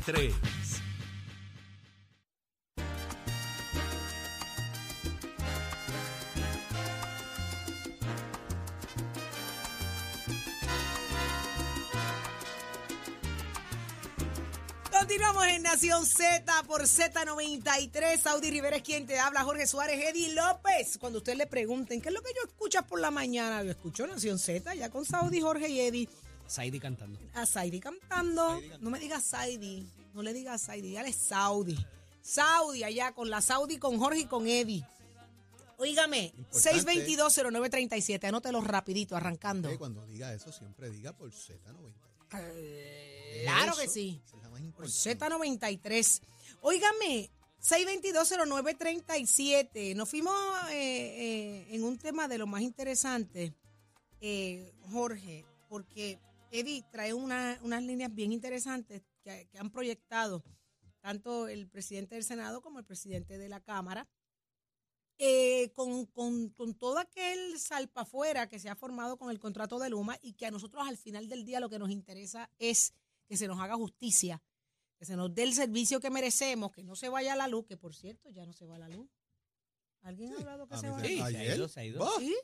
Z93. Continuamos en Nación Z por Z93. Saudi Rivera es quien te habla, Jorge Suárez, Eddie López. Cuando usted le pregunten, ¿qué es lo que yo escucho por la mañana? Yo escucho Nación Z, ya con Saudi, Jorge y Eddie. Saidi cantando. A Saidi cantando. No me digas Saidi, no le digas Saidi, dale Saudi. Saudi allá con la Saudi, con Jorge y con Eddie. Oígame, 6220937, anótelo rapidito, arrancando. Eh, Cuando diga eso, siempre diga por Z90. Claro que sí. Por importante. Z93. Óigame, 6220937. Nos fuimos eh, eh, en un tema de lo más interesante, eh, Jorge, porque Eddie trae una- unas líneas bien interesantes que, que han proyectado tanto el presidente del Senado como el presidente de la Cámara. eh, con, con, con todo aquel salpafuera que se ha formado con el contrato de Luma y que a nosotros al final del día lo que nos interesa es que se nos haga justicia, que se nos dé el servicio que merecemos, que no se vaya la luz, que por cierto ya no se va la luz. ¿Alguien ha hablado que a se va la luz? Sí, se ha ayer. ido, se ha ido. ¿Sí?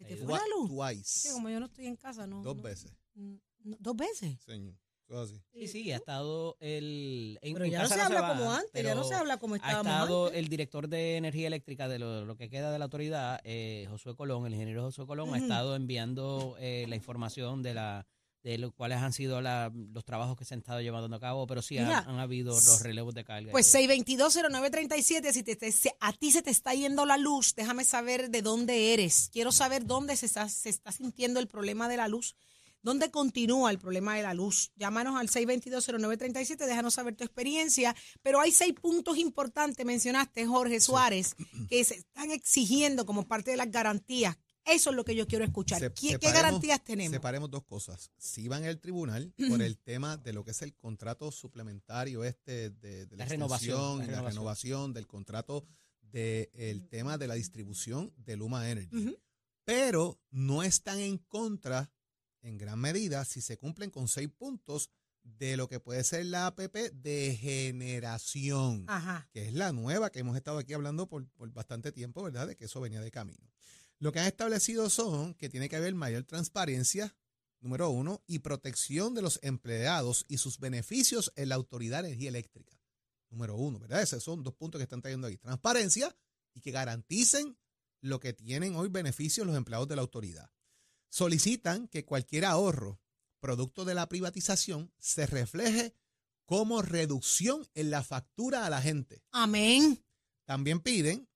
¿Se te Se ha fue la luz? Twice. Que como yo no estoy en casa, no. Dos no- veces. no- ¿Dos veces? Señor. Así. Sí, sí, ha estado el... en- Pero ya no casa se habla va, como antes, ya no se habla como Ha estábamos estado antes. el director de energía eléctrica de lo, lo que queda de la autoridad, eh, Josué Colón, el ingeniero Josué Colón, ha Ujú. estado enviando eh, la información de la de lo, cuáles han sido la- los trabajos que se han estado llevando a cabo, pero sí han, Mira, han habido los relevos de carga. Pues 6220937, si te, te- se- a ti se te está yendo la luz, déjame saber de dónde eres. Quiero saber dónde se está, se está sintiendo el problema de la luz. ¿Dónde continúa el problema de la luz? Llámanos al 6220937, déjanos saber tu experiencia. Pero hay seis puntos importantes, mencionaste, Jorge Suárez, que se están exigiendo como parte de las garantías. Eso es lo que yo quiero escuchar. Se- ¿Qué, garantías tenemos? Separemos dos cosas. Si van al tribunal por el tema de lo que es el contrato suplementario este de, de la, La renovación, extensión la renovación. del contrato del tema de la distribución de Luma Energy. Pero no están en contra, en gran medida, si se cumplen con seis puntos de lo que puede ser la APP de generación Ajá. que es la nueva que hemos estado aquí hablando por, por bastante tiempo, ¿verdad? De que eso venía de camino. Lo que han establecido son que tiene que haber mayor transparencia, número uno, y protección de los empleados y sus beneficios en la Autoridad de Energía Eléctrica. Número uno, ¿verdad? Esos son dos puntos que están trayendo ahí. Transparencia y que garanticen lo que tienen hoy beneficios los empleados de la autoridad. Solicitan que cualquier ahorro producto de la privatización se refleje como reducción en la factura a la gente. Amén. También piden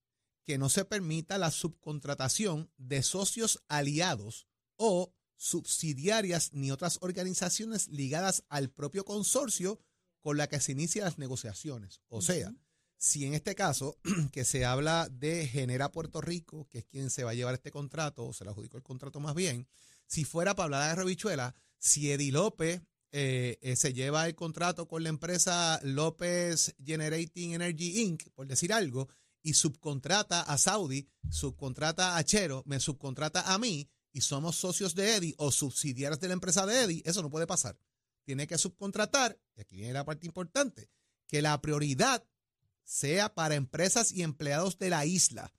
que no se permita la subcontratación de socios aliados o subsidiarias ni otras organizaciones ligadas al propio consorcio con la que se inician las negociaciones. O sea, si en este caso que se habla de Genera Puerto Rico, que es quien se va a llevar este contrato, o se le adjudicó el contrato más bien, si fuera para hablar de Rebichuela, si Eddie López eh, eh, se lleva el contrato con la empresa López Generating Energy Inc., por decir algo, y subcontrata a Saudi, subcontrata a Chero, me subcontrata a mí, y somos socios de Eddie o subsidiarios de la empresa de Eddie, eso no puede pasar. Tiene que subcontratar, y aquí viene la parte importante, que la prioridad sea para empresas y empleados de la isla.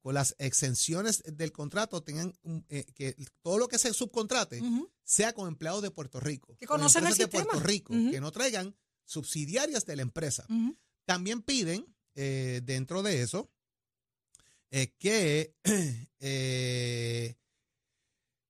Con las exenciones del contrato, tengan un- eh, que todo lo que se subcontrate sea con empleados de Puerto Rico. Que con conocen el empresas de Puerto. Rico, que no traigan subsidiarias de la empresa. También piden, eh, dentro de eso, eh, que, eh,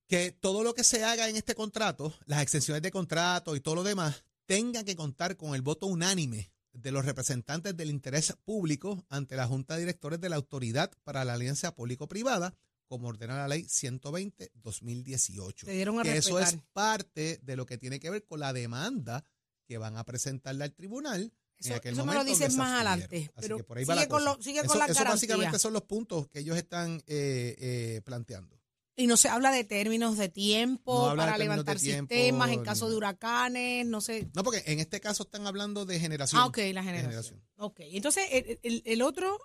que todo lo que se haga en este contrato, las extensiones de contrato y todo lo demás, tenga que contar con el voto unánime de los representantes del interés público ante la Junta de Directores de la Autoridad para la Alianza Público-Privada, como ordena la ley 120-2018. Te dieron a Que eso es parte de lo que tiene que ver con la demanda que van a presentarle al tribunal. En Eso, aquel eso me lo dices más adelante. Así Pero que por ahí va sigue la con, cosa. lo, sigue Eso, con la eso garantía. básicamente son los puntos que ellos están eh, eh, planteando. Y no se habla de términos de tiempo No de para levantar tiempo, sistemas en caso de huracanes, no sé. No, porque en este caso están hablando de generación. Ah, ok, la de generación. Ok, entonces el, el- el otro,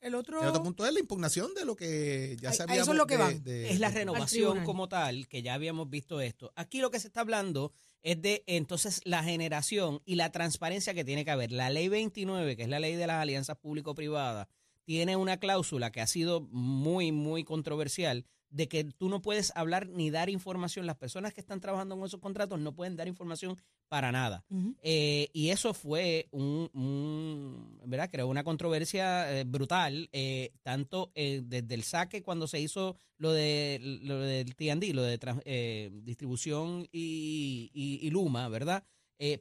el otro, El otro punto es la impugnación de lo que ya había eso es lo que de- de- es la renovación como tal, que ya habíamos visto esto. Aquí lo que se está hablando es de entonces la generación y la transparencia que tiene que haber. La ley 29, que es la ley de las alianzas público-privadas, tiene una cláusula que ha sido muy, muy controversial de que tú no puedes hablar ni dar información. Las personas que están trabajando en esos contratos no pueden dar información para nada. Eh, y eso fue un, ¿verdad? Creo una controversia eh, brutal, eh, tanto desde el saque cuando se hizo lo, de, lo del TND, lo de distribución y, y, Luma, ¿verdad?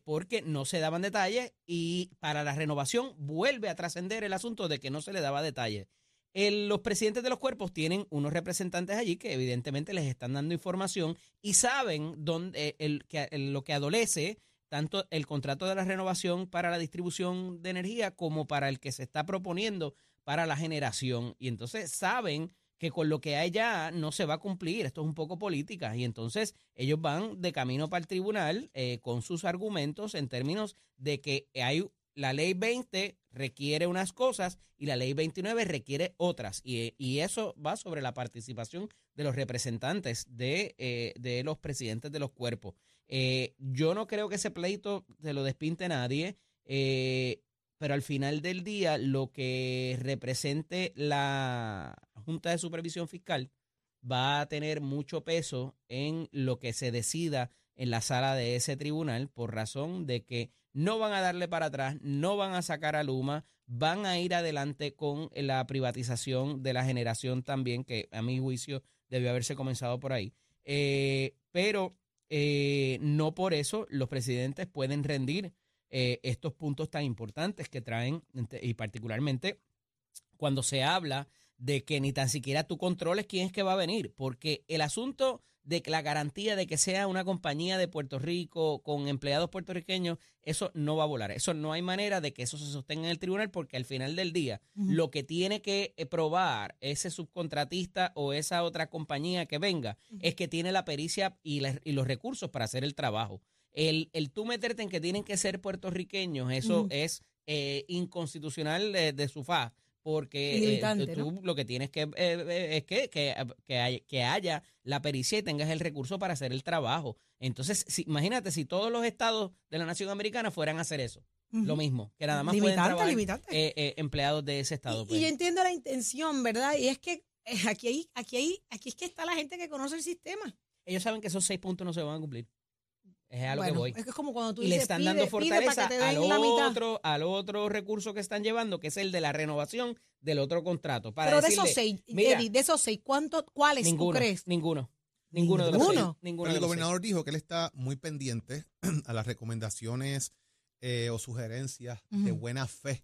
porque no se daban detalles y para la renovación vuelve a trascender el asunto de que no se le daba detalles los presidentes de los cuerpos tienen unos representantes allí que evidentemente les están dando información y saben dónde, el, que, lo que adolece tanto el contrato de la renovación para la distribución de energía como para el que se está proponiendo para la generación. Y entonces saben que con lo que hay ya no se va a cumplir. Esto es un poco política. Y entonces ellos van de camino para el tribunal eh, con sus argumentos en términos de que hay la ley 20 requiere unas cosas y la ley 29 requiere otras. Y, eso va sobre la participación de los representantes de, eh, de los presidentes de los cuerpos. Eh, yo no creo que ese pleito se lo despinte nadie, eh, pero al final del día lo que represente la Junta de Supervisión Fiscal va a tener mucho peso en lo que se decida en la sala de ese tribunal por razón de que no van a darle para atrás, no van a sacar a Luma, van a ir adelante con la privatización de la generación también, que a mi juicio debió haberse comenzado por ahí. Eh, pero eh, no por eso los presidentes pueden rendir eh, estos puntos tan importantes que traen, y particularmente cuando se habla de que ni tan siquiera tú controles quién es que va a venir, porque el asunto de la garantía de que sea una compañía de Puerto Rico con empleados puertorriqueños, eso no va a volar. Eso no hay manera de que eso se sostenga en el tribunal porque al final del día lo que tiene que eh, probar ese subcontratista o esa otra compañía que venga es que tiene la pericia y, los recursos para hacer el trabajo. El, el, tú meterte en que tienen que ser puertorriqueños, eso es eh, inconstitucional de, de su faz porque eh, tú, lo que tienes que eh, eh, es que, que, haya la pericia y tengas el recurso para hacer el trabajo. Entonces, si, imagínate si todos los estados de la nación americana fueran a hacer eso. Lo mismo, que nada más pueden trabajar empleados de ese estado. Y, pues. yo entiendo la intención, ¿verdad? Y es que aquí, aquí, aquí es que está la gente que conoce el sistema. Ellos saben que esos seis puntos no se van a cumplir. Es a lo que voy. Es como cuando tú y le están dando fortaleza al otro, al otro recurso que están llevando, que es el de la renovación del otro contrato. Para Pero de esos seis, Eddie, de esos seis, ¿cuánto, ¿cuáles tú crees? Ninguno. Ninguno, de los seis. Ninguno el gobernador dijo que él está muy pendiente a las recomendaciones eh, o sugerencias de buena fe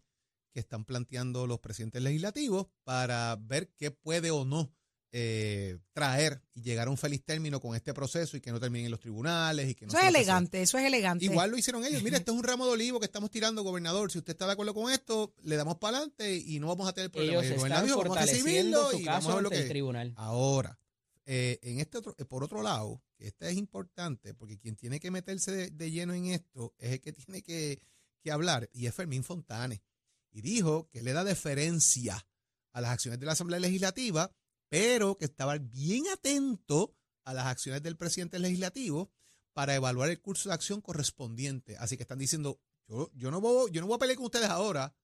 que están planteando los presidentes legislativos para ver qué puede o no eh, traer y llegar a un feliz término con este proceso y que no termine en los tribunales y que no Eso es elegante, eso es elegante. Igual lo hicieron ellos. Mire, esto es un ramo de olivo que estamos tirando, gobernador. Si usted está de acuerdo con esto, le damos para adelante y no vamos a tener problemas. Ellos están dijo, vamos a recibirlo y vamos a ver lo que tribunal. Ahora, eh, en este otro, eh, por otro lado, que este es importante porque quien tiene que meterse de, lleno en esto es el que tiene que, que hablar y es Fermín Fontane. Y dijo que le da deferencia a las acciones de la Asamblea Legislativa pero que estaba bien atento a las acciones del presidente legislativo para evaluar el curso de acción correspondiente. Así que están diciendo, yo, yo, no, voy, yo no voy a pelear con ustedes ahora,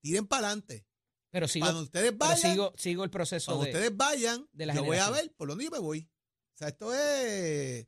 tiren para adelante. Pero sigo, cuando ustedes vayan, sigo, el proceso. Cuando ustedes vayan, de yo voy a ver por dónde yo me voy. O sea, esto es,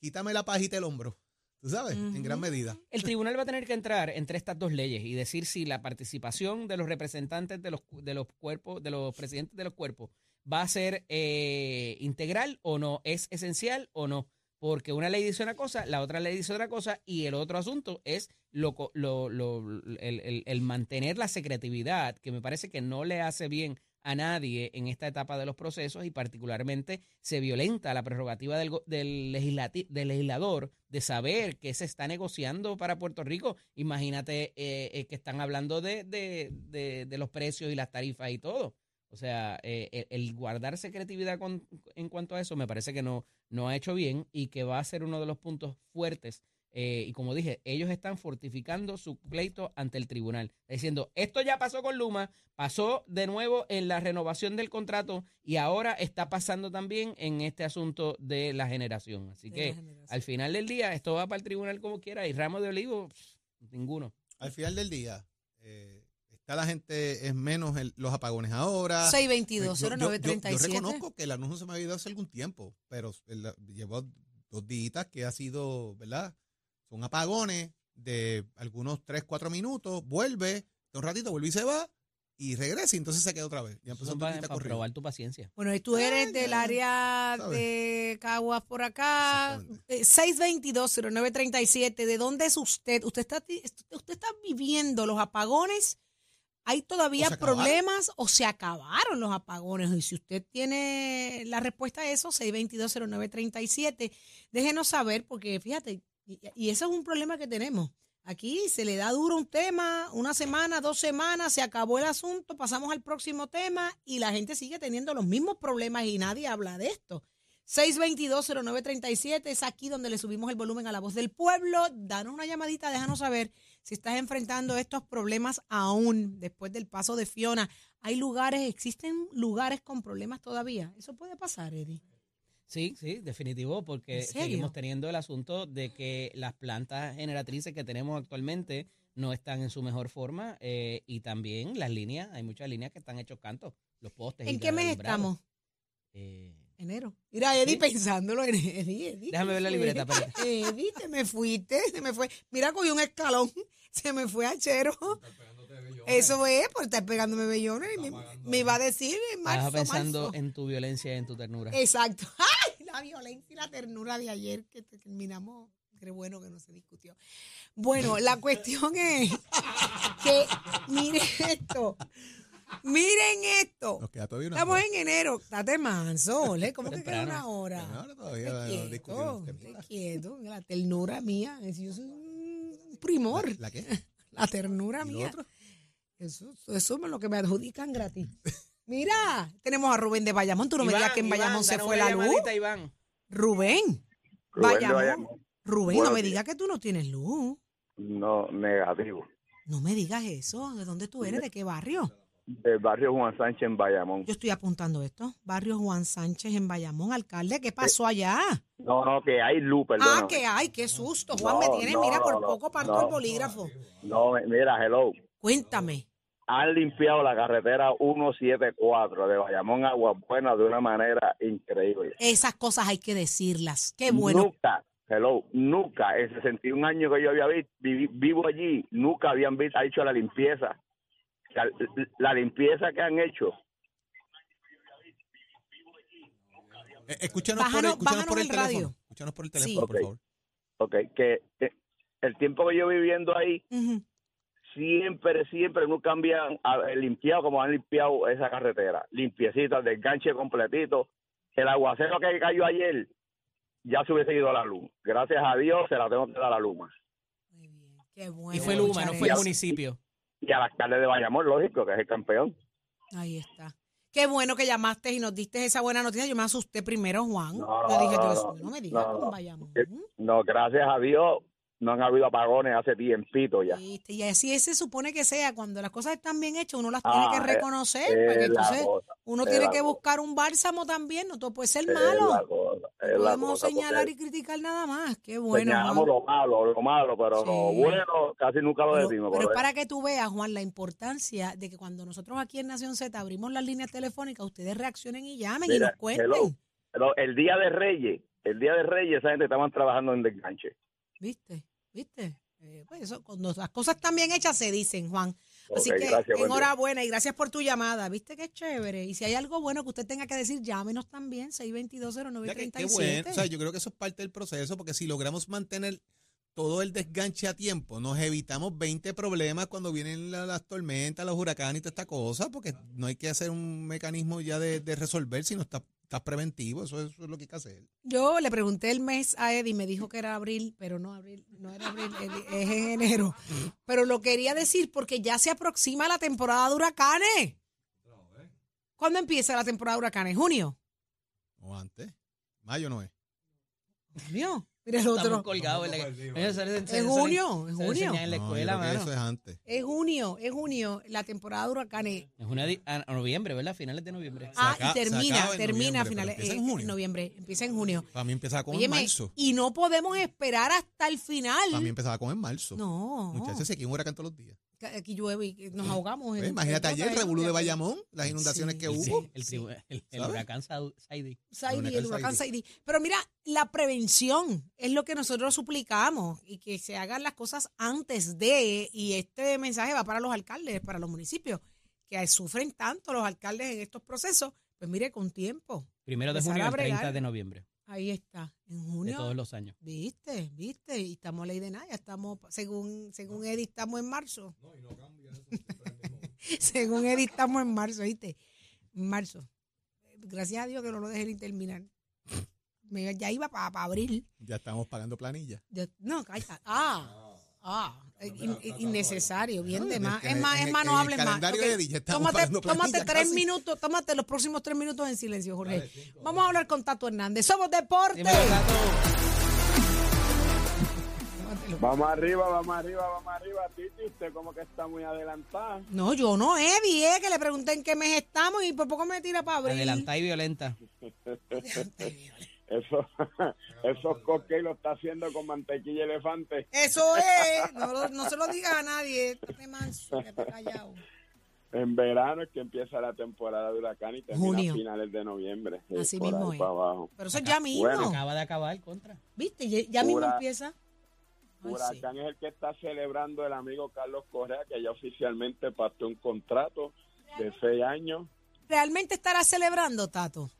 quítame la pajita del hombro. Tú sabes, en gran medida. El tribunal va a tener que entrar entre estas dos leyes y decir si la participación de los representantes de los, de los cuerpos, de los presidentes de los cuerpos, va a ser eh, integral o no, es esencial o no. Porque una ley dice una cosa, la otra ley dice otra cosa, y el otro asunto es lo, lo, lo, el, el, mantener la secretividad, que me parece que no le hace bien a nadie en esta etapa de los procesos y particularmente se violenta la prerrogativa del, del, del legislador de saber qué se está negociando para Puerto Rico. Imagínate eh, eh, que están hablando de, de, de, los precios y las tarifas y todo. O sea, eh, el, guardar secretividad en cuanto a eso me parece que no, no ha hecho bien y que va a ser uno de los puntos fuertes Eh, y como dije, ellos están fortificando su pleito ante el tribunal, diciendo, esto ya pasó con Luma, pasó de nuevo en la renovación del contrato y ahora está pasando también en este asunto de la generación. Así De que generación. al final del día esto va para el tribunal como quiera y ramo de olivo, pff, ninguno. Al final del día, eh, la gente, es menos el- los apagones ahora. 622 Yo- yo- yo- Yo, 0937 reconozco que el anuncio se me ha ido hace algún tiempo, pero el- llevo dos días que ha sido, ¿verdad? Son apagones de algunos 3, 4 minutos, vuelve, de un ratito vuelve y se va, y regresa y entonces se queda otra vez. Ya empezó para, para probar tu paciencia. Bueno, y tú eres Ah, del ya, área ¿sabes? de Caguas por acá. Eh, 622-0937. ¿De dónde es usted? ¿Usted está, ¿Usted está viviendo los apagones? ¿Hay todavía problemas o se acabaron los apagones? Y si usted tiene la respuesta a eso, 622-0937, déjenos saber, porque fíjate, y, y eso es un problema que tenemos. Aquí se le da duro un tema, una semana, dos semanas, se acabó el asunto, pasamos al próximo tema y la gente sigue teniendo los mismos problemas y nadie habla de esto. 622-0937 es aquí donde le subimos el volumen a la voz del pueblo. Danos una llamadita, déjanos saber si estás enfrentando estos problemas aún después del paso de Fiona. ¿Hay lugares, existen lugares con problemas todavía? Eso puede pasar, Eddie. Sí, sí, definitivo, porque seguimos teniendo el asunto de que las plantas generatrices que tenemos actualmente no están en su mejor forma eh, y también las líneas, hay muchas líneas que están hechos cantos, los postes. ¿En qué mes estamos? Eh, Enero. Mira, Eddie Sí. pensándolo en Eddie, Eddie. Déjame ver la libreta, espérate. Eddie, te me fuiste, se me fue. Mira, cogí un escalón, se me fue a chero. Eso es, por estar pegándome bellones. Me, me iba a decir en marzo, Estaba pensando marzo. en tu violencia y en tu ternura. Exacto. ¡Ay! La violencia y la ternura de ayer que te- terminamos. Qué bueno que no se discutió. Bueno, la cuestión es que miren esto. Miren esto. Nos queda todavía una Estamos hora. en enero. Date manso, ¿le? ¿Cómo que queda una hora? Una hora todavía quieto. La ternura mía. es- Yo soy un primor. ¿La, la qué? La ternura ¿Y lo mía. otro? Eso, eso es lo que me adjudican gratis. Mira, tenemos a Rubén de Bayamón. Tú no me digas que en Iván, Bayamón se fue la luz. llamadita, Iván. Rubén. Rubén de Bayamón. Bayamón. Rubén, no me digas que tú no tienes luz. No, negativo. No me digas eso. ¿De dónde tú eres? ¿De qué barrio? Del barrio Juan Sánchez en Bayamón. Yo estoy apuntando esto. Barrio Juan Sánchez en Bayamón. Alcalde, ¿qué pasó allá? No, no, que hay luz, perdón. Ah, que hay, qué susto. Juan, No, me tienes, no, mira, por poco parto el bolígrafo. No, mira, hello. Cuéntame. Han limpiado la carretera 174 de Bayamón a Buenas de una manera increíble. Esas cosas hay que decirlas. Qué bueno. Nunca, hello, nunca, en 61 años que yo había visto, vivo allí, nunca habían visto, ha hecho la limpieza. La, la limpieza que han hecho. Eh, escúchanos, por, Bájanos- el, escúchanos por el, el teléfono. Escúchanos por el Sí. teléfono, por Ok. favor. Ok, que eh, el tiempo que yo viviendo ahí, siempre, siempre nunca habían ah, limpiado como han limpiado esa carretera. Limpiecita, el desganche completito. El aguacero que cayó ayer, ya se hubiese ido la luz. Gracias a Dios se la tengo que dar a la Luma. Muy bien. Qué bueno. Y fue Luma, no fue el municipio. Y al alcalde de Bayamón, lógico, que es el campeón. Ahí está. Qué bueno que llamaste y nos diste esa buena noticia. Yo me asusté primero, Juan. No, Yo dije, no, Dios no, mío, no me digas no, con. Bayamón. Eh, No, gracias a Dios no han habido apagones hace tiempito ya. Y así se supone que sea. Cuando las cosas están bien hechas, uno las tiene Ah, que eh, reconocer. Es porque entonces cosa, uno tiene que cosa, buscar un bálsamo también. No todo puede ser es malo. cosa, No podemos cosa, señalar y criticar nada más. Qué bueno. señalamos Juan. lo malo, lo malo, pero lo bueno casi nunca lo Pero, decimos. pero es para que tú veas, Juan, la importancia de que cuando nosotros aquí en Nación Z abrimos las líneas telefónicas, ustedes reaccionen y llamen y nos cuenten. hello. Pero el día de Reyes, el día de Reyes, esa gente estaban trabajando en desganche. ¿Viste? ¿Viste? Eh, pues eso, cuando las cosas están bien hechas se dicen, Juan. Así que gracias, enhorabuena y gracias por tu llamada. ¿Viste qué chévere? Y si hay algo bueno que usted tenga que decir, llámenos también, Ya que- qué 6220937. bueno. O sea, yo creo que eso es parte del proceso, porque si logramos mantener todo el desganche a tiempo, nos evitamos 20 problemas cuando vienen la- las tormentas, los huracanes y toda esta cosa, porque no hay que hacer un mecanismo ya de, de resolver, sino está, estás preventivo, eso, eso es lo que hay que hacer. Yo le pregunté el mes a Eddie y me dijo que era abril, pero no abril, no era abril, es en enero. Pero lo quería decir porque ya se aproxima la temporada de huracanes. ¿Cuándo empieza la temporada de huracanes? ¿Junio? O antes. Mayo no es. Junio. Mira el Estamos otro. colgados. en la- junio, junio. en la No, yo escuela, creo que mano. Eso es antes. Es junio, es junio, la temporada de huracanes. Es una di- a, a noviembre, ¿verdad? Finales de noviembre. Ah, acaba- y se termina, acaba en termina a noviembre, finales empieza eh, en junio. noviembre, empieza en junio. Para mí empezaba con en Óyeme, marzo. y no podemos esperar hasta el final. Para mí empezaba con en marzo. No, Muchachos, se aquí un huracán todos los días. Aquí llueve y que nos ahogamos. en- imagínate en ayer el revolú de. Bayamón, las inundaciones Sí, que sí. hubo. el, huracán Saidi. Saidi, el huracán Saidi. Pero mira, la prevención es lo que nosotros suplicamos y que se hagan las cosas antes de, y este mensaje va para los alcaldes, para los municipios, que sufren tanto los alcaldes en estos procesos, pues mire, con tiempo. Primero de junio a al 30 bregar. de noviembre Ahí está, en de junio. todos los años. Viste, viste, y estamos a ley de nada, ya estamos, según, según Eddie, estamos en marzo. según Eddie, estamos en marzo, ¿viste? En marzo. Gracias a Dios que no lo dejé ni terminar. Me- ya iba para abril. Ya estamos pagando planilla. Yo- no, calla. Ah, ah, in- in- innecesario, bien de más. Es más, es más, no hables más. Tómate, tres casi. minutos, tómate los próximos tres minutos en silencio, Jorge. Vamos a hablar con Tato Hernández. Somos deporte. Vamos arriba, vamos arriba, vamos arriba. Titi, usted como que está muy adelantada. No, yo no, Eddie, eh, que le pregunté en qué mes estamos y por poco me tira para abril. Adelantada y violenta. Eso, esos cupcakes lo está haciendo con mantequilla elefante. Eso es, no, lo- no se lo digas a nadie, manso, que callado. En verano es que empieza la temporada de huracán y termina Junio. a finales de noviembre. Eh, Así por ahí mismo es. para abajo. Pero eso es ya mismo, Bueno. Acaba de acabar contra. ¿viste? Ya, ya mismo empieza. Ay, sí. Huracán es el que está celebrando el amigo Carlos Correa, que ya oficialmente pactó un contrato de seis años. ¿Realmente estará celebrando, Tato?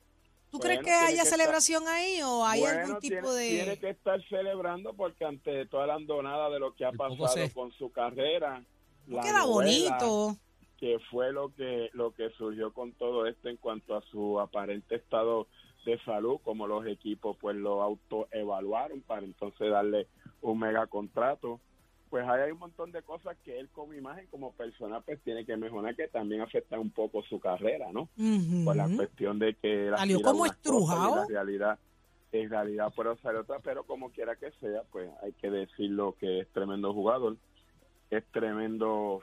¿Tú Bueno, crees que haya que celebración ahí o hay Bueno, algún tipo tiene, de...? tiene que estar celebrando porque ante toda la andonada de lo que ha El pasado se- con su carrera, la Queda novela, bonito. que fue lo que lo que surgió con todo esto en cuanto a su aparente estado de salud, como los equipos pues lo autoevaluaron para entonces darle un mega contrato. Pues hay un montón de cosas que él como imagen, como persona, pues tiene que mejorar, que también afectan un poco su carrera, ¿no? Por la cuestión de que él Salió como estrujado. la realidad en realidad puede ser otra pero como quiera que sea pues hay que decirlo que es tremendo jugador es tremendo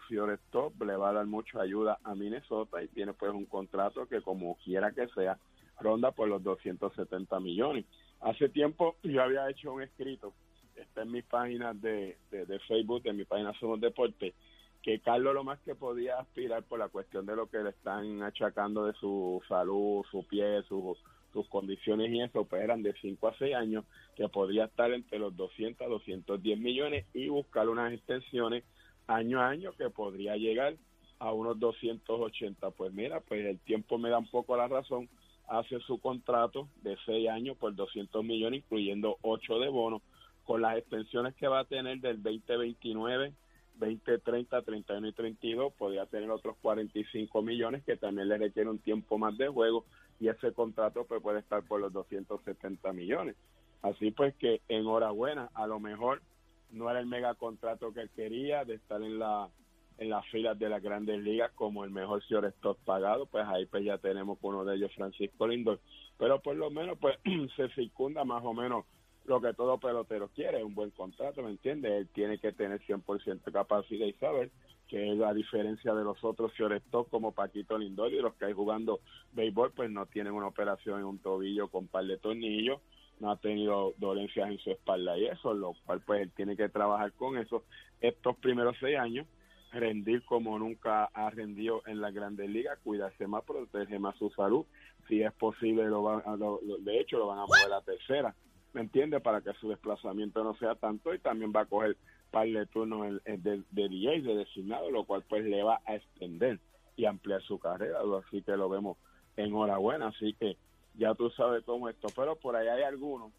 top le va a dar mucha ayuda a Minnesota y tiene pues un contrato que como quiera que sea ronda por los 270 millones hace tiempo yo había hecho un escrito está en mis páginas de, de, de Facebook en mi página Somos Deporte que Carlos lo más que podía aspirar por la cuestión de lo que le están achacando de su salud, su pie, su- sus condiciones y eso, pues eran de 5 a 6 años, que podría estar entre los 200 a 210 millones y buscar unas extensiones año a año que podría llegar a unos 280. Pues mira, pues el tiempo me da un poco la razón, hace su contrato de 6 años por 200 millones, incluyendo 8 de bono, con las extensiones que va a tener del 2029 20, 30, 31 y 32, podría tener otros 45 millones que también le requiere un tiempo más de juego y ese contrato pues puede estar por los 270 millones. Así pues que enhorabuena, a lo mejor no era el mega contrato que quería de estar en la en las filas de las grandes ligas como el mejor shortstop pagado, pues ahí pues ya tenemos uno de ellos, Francisco Lindor, pero por lo menos pues se circunda más o menos lo que todo pelotero quiere, un buen contrato, ¿me entiendes? Él tiene que tener 100% capacidad y saber que la diferencia de los otros shortstop como Paquito Lindor y los que hay jugando béisbol, pues no tienen una operación en un tobillo con par de tornillos, no ha tenido dolencias en su espalda y eso, lo cual pues él tiene que trabajar con eso estos primeros seis años, rendir como nunca ha rendido en la grandes ligas, cuidarse más, proteger más su salud, si es posible, lo van, a- lo- lo- de hecho lo van a mover a la tercera, ¿me entiende? Para que su desplazamiento no sea tanto y también va a coger par de turnos de, de DJ, de designado, lo cual pues le va a extender y ampliar su carrera, así que lo vemos enhorabuena, así que ya tú sabes cómo esto, pero por ahí hay algunos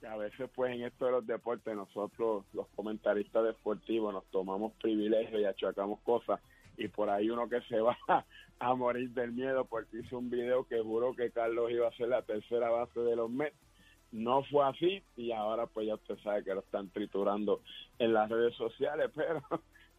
que a veces pues en esto de los deportes nosotros los comentaristas deportivos nos tomamos privilegios y achacamos cosas y por ahí uno que se va a morir del miedo porque hizo un video que juró que Carlos iba a ser la tercera base de los Mets no fue así y ahora pues ya usted sabe que lo están triturando en las redes sociales, pero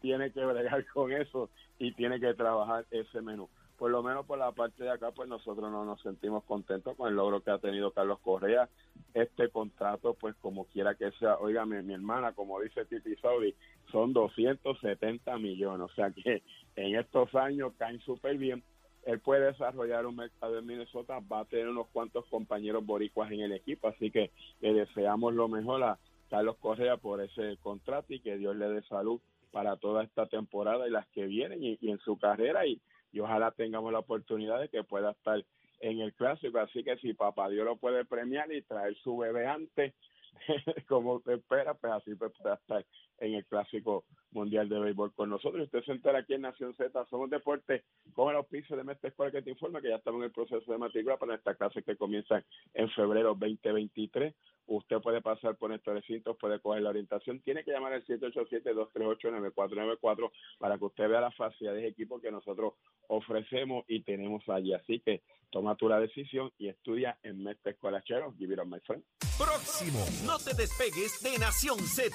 tiene que bregar con eso y tiene que trabajar ese menú. Por lo menos por la parte de acá, pues nosotros no nos sentimos contentos con el logro que ha tenido Carlos Correa este contrato, pues como quiera que sea, oígame, mi hermana, como dice Titi Saudi, son 270 millones, o sea que en estos años caen súper bien. Él puede desarrollar un mercado en Minnesota, va a tener unos cuantos compañeros boricuas en el equipo, así que le deseamos lo mejor a Carlos Correa por ese contrato y que Dios le dé salud para toda esta temporada y las que vienen y, en su carrera y, y ojalá tengamos la oportunidad de que pueda estar en el clásico, así que si papá Dios lo puede premiar y traer su bebé antes, como usted espera, pues así pues puede estar en el clásico mundial de béisbol con nosotros. Usted se entera aquí en Nación Z, somos deporte con el auspicio de Mestre Escuela que te informa que ya estamos en el proceso de matrícula para esta clase que comienza en febrero 2023. Usted puede pasar por estos recintos, puede coger la orientación. Tiene que llamar al 787-238-9494 para que usted vea las facilidades de equipo que nosotros ofrecemos y tenemos allí. Así que toma tu la decisión y estudia en Mestre Escuela Chero. Give it my friend. Próximo. No te despegues de Nación Z.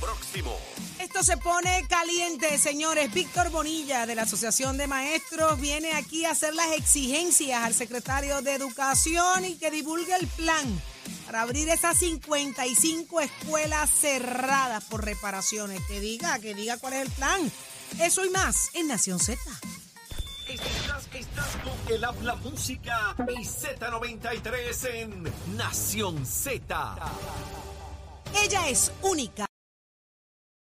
Próximo. Esto se pone caliente, señores. Víctor Bonilla de la Asociación de Maestros viene aquí a hacer las exigencias al secretario de Educación y que divulgue el plan para abrir esas 55 escuelas cerradas por reparaciones. Que diga, que diga cuál es el plan. Eso y más en Nación Z. Estás, estás con el habla música y Z93 en Nación Z. Ella es única.